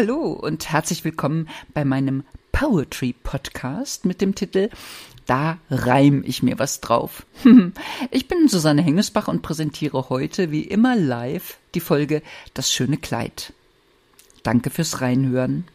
Hallo und herzlich willkommen bei meinem Poetry Podcast mit dem Titel Da reim ich mir was drauf. Ich bin Susanne Hengesbach und präsentiere heute wie immer live die Folge Das schöne Kleid. Danke fürs Reinhören.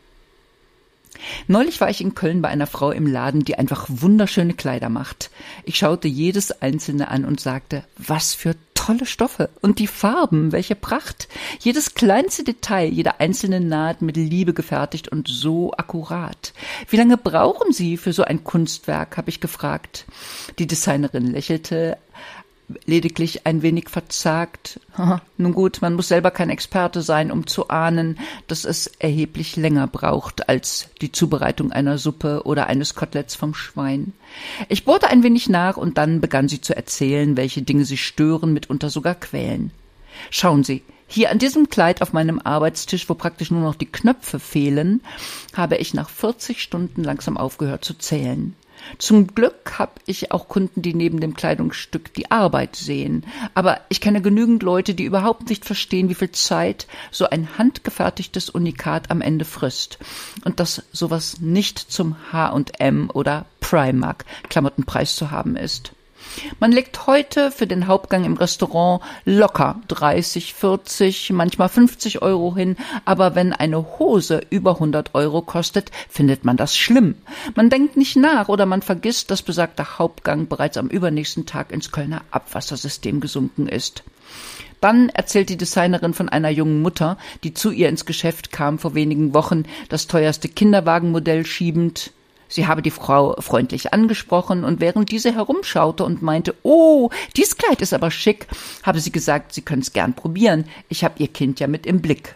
Neulich war ich in Köln bei einer Frau im Laden, die einfach wunderschöne Kleider macht. Ich schaute jedes einzelne an und sagte, was für tolle Stoffe und die Farben, welche Pracht. Jedes kleinste Detail, jede einzelne Naht mit Liebe gefertigt und so akkurat. Wie lange brauchen Sie für so ein Kunstwerk, habe ich gefragt. Die Designerin lächelte, lediglich ein wenig verzagt. Nun gut, man muss selber kein Experte sein, um zu ahnen, dass es erheblich länger braucht als die Zubereitung einer Suppe oder eines Koteletts vom Schwein. Ich bohrte ein wenig nach und dann begann sie zu erzählen, welche Dinge sie stören, mitunter sogar quälen. Schauen Sie, hier an diesem Kleid auf meinem Arbeitstisch, wo praktisch nur noch die Knöpfe fehlen, habe ich nach 40 Stunden langsam aufgehört zu zählen. Zum Glück habe ich auch Kunden, die neben dem Kleidungsstück die Arbeit sehen. Aber ich kenne genügend Leute, die überhaupt nicht verstehen, wie viel Zeit so ein handgefertigtes Unikat am Ende frisst. Und dass sowas nicht zum H&M oder Primark Klamottenpreis zu haben ist. Man legt heute für den Hauptgang im Restaurant locker 30, 40, manchmal 50 Euro hin, aber wenn eine Hose über 100 Euro kostet, findet man das schlimm. Man denkt nicht nach oder man vergisst, dass besagter Hauptgang bereits am übernächsten Tag ins Kölner Abwassersystem gesunken ist. Dann erzählt die Designerin von einer jungen Mutter, die zu ihr ins Geschäft kam vor wenigen Wochen, das teuerste Kinderwagenmodell schiebend, Sie habe die Frau freundlich angesprochen und während diese herumschaute und meinte, oh, dies Kleid ist aber schick, habe sie gesagt, sie können's gern probieren. Ich habe ihr Kind ja mit im Blick.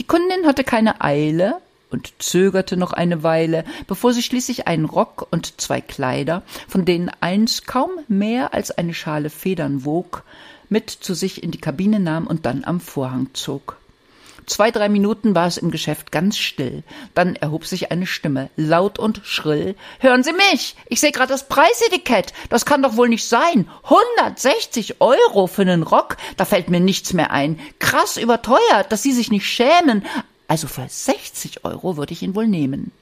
Die Kundin hatte keine Eile und zögerte noch eine Weile, bevor sie schließlich einen Rock und zwei Kleider, von denen eins kaum mehr als eine Schale Federn wog, mit zu sich in die Kabine nahm und dann am Vorhang zog. Zwei, drei Minuten war es im Geschäft ganz still. Dann erhob sich eine Stimme, laut und schrill. Hören Sie mich! Ich sehe gerade das Preisetikett. Das kann doch wohl nicht sein. 160 Euro für einen Rock? Da fällt mir nichts mehr ein. Krass überteuert, dass Sie sich nicht schämen. Also für 60 Euro würde ich ihn wohl nehmen.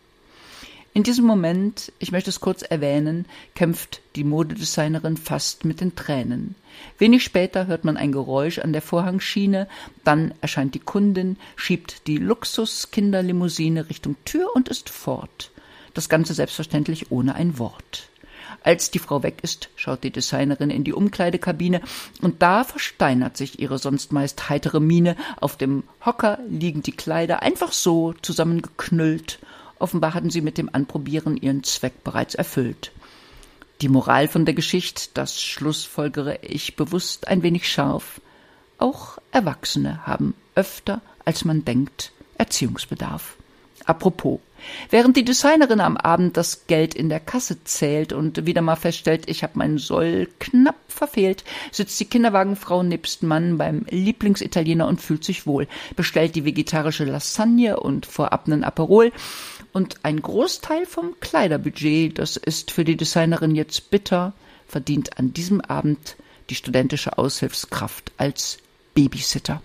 In diesem Moment, ich möchte es kurz erwähnen, kämpft die Modedesignerin fast mit den Tränen. Wenig später hört man ein Geräusch an der Vorhangschiene, dann erscheint die Kundin, schiebt die Luxus-Kinderlimousine Richtung Tür und ist fort. Das Ganze selbstverständlich ohne ein Wort. Als die Frau weg ist, schaut die Designerin in die Umkleidekabine und da versteinert sich ihre sonst meist heitere Miene. Auf dem Hocker liegen die Kleider einfach so zusammengeknüllt Offenbar hatten sie mit dem Anprobieren ihren Zweck bereits erfüllt. Die Moral von der Geschichte, das schlussfolgere ich bewusst ein wenig scharf. Auch Erwachsene haben öfter, als man denkt, Erziehungsbedarf. Apropos, während die Designerin am Abend das Geld in der Kasse zählt und wieder mal feststellt, ich habe meinen Soll knapp verfehlt, sitzt die Kinderwagenfrau nebst Mann beim Lieblingsitaliener und fühlt sich wohl, bestellt die vegetarische Lasagne und vorab nen Aperol und ein Großteil vom Kleiderbudget, das ist für die Designerin jetzt bitter, verdient an diesem Abend die studentische Aushilfskraft als Babysitter.